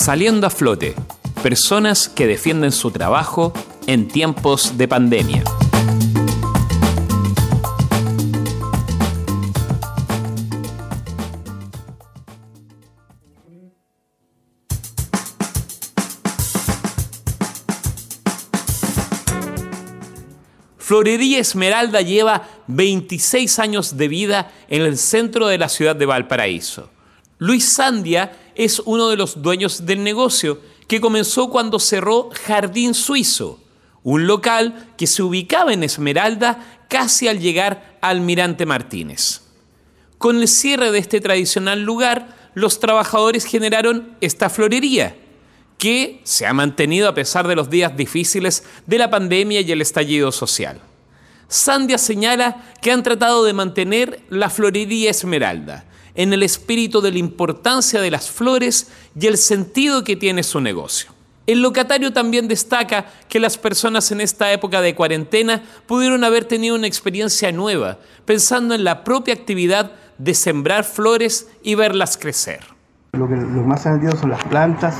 Saliendo a flote, personas que defienden su trabajo en tiempos de pandemia. Florería Esmeralda lleva 26 años de vida en el centro de la ciudad de Valparaíso. Luis Sandia es uno de los dueños del negocio que comenzó cuando cerró Jardín Suizo, un local que se ubicaba en Esmeralda casi al llegar a Almirante Martínez. Con el cierre de este tradicional lugar, los trabajadores generaron esta florería, que se ha mantenido a pesar de los días difíciles de la pandemia y el estallido social. Sandia señala que han tratado de mantener la florería Esmeralda, en el espíritu de la importancia de las flores y el sentido que tiene su negocio. El locatario también destaca que las personas en esta época de cuarentena pudieron haber tenido una experiencia nueva, pensando en la propia actividad de sembrar flores y verlas crecer. Lo que lo más sentido son las plantas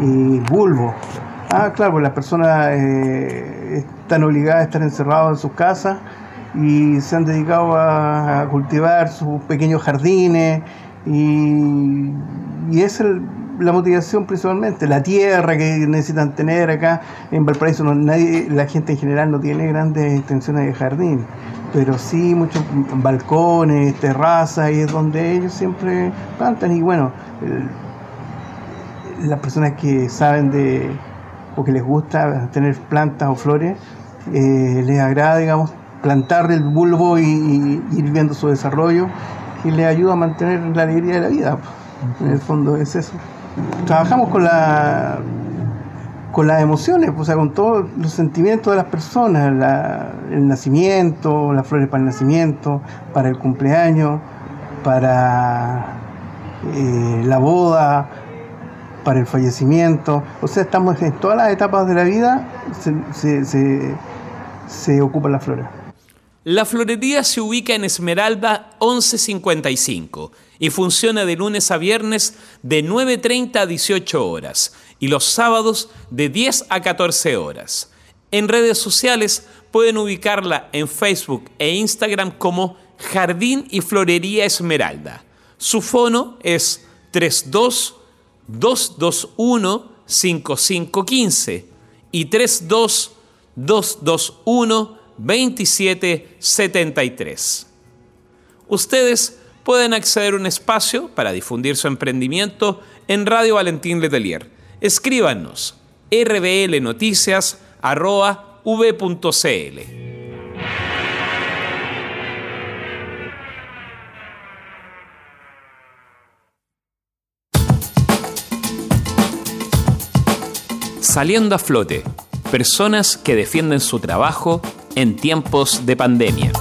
y bulbo. Ah, claro, pues las personas eh, están obligadas a estar encerradas en sus casas y se han dedicado a, cultivar sus pequeños jardines y, esa es la motivación principalmente, la tierra que necesitan tener acá en Valparaíso, nadie, la gente en general no tiene grandes extensiones de jardín, pero sí muchos balcones, terrazas, y es donde ellos siempre plantan. Y bueno, las personas que saben de o que les gusta tener plantas o flores, eh, les agrada, digamos, plantar el bulbo y, ir viendo su desarrollo y le ayuda a mantener la alegría de la vida. En el fondo es eso. Trabajamos con la con las emociones, o sea, con todos los sentimientos de las personas, el nacimiento, las flores para el nacimiento, para el cumpleaños, para eh, la boda, para el fallecimiento. O sea, estamos en todas las etapas de la vida, se, se, se ocupan las flores. La florería se ubica en Esmeralda 1155 y funciona de lunes a viernes de 9.30 a 18 horas y los sábados de 10 a 14 horas. En redes sociales pueden ubicarla en Facebook e Instagram como Jardín y Florería Esmeralda. Su fono es 32 221 5515 y 32 221 2773. Ustedes pueden acceder a un espacio para difundir su emprendimiento en Radio Valentín Letelier. Escríbanos rblnoticias.v.cl. Saliendo a flote, personas que defienden su trabajo en tiempos de pandemia.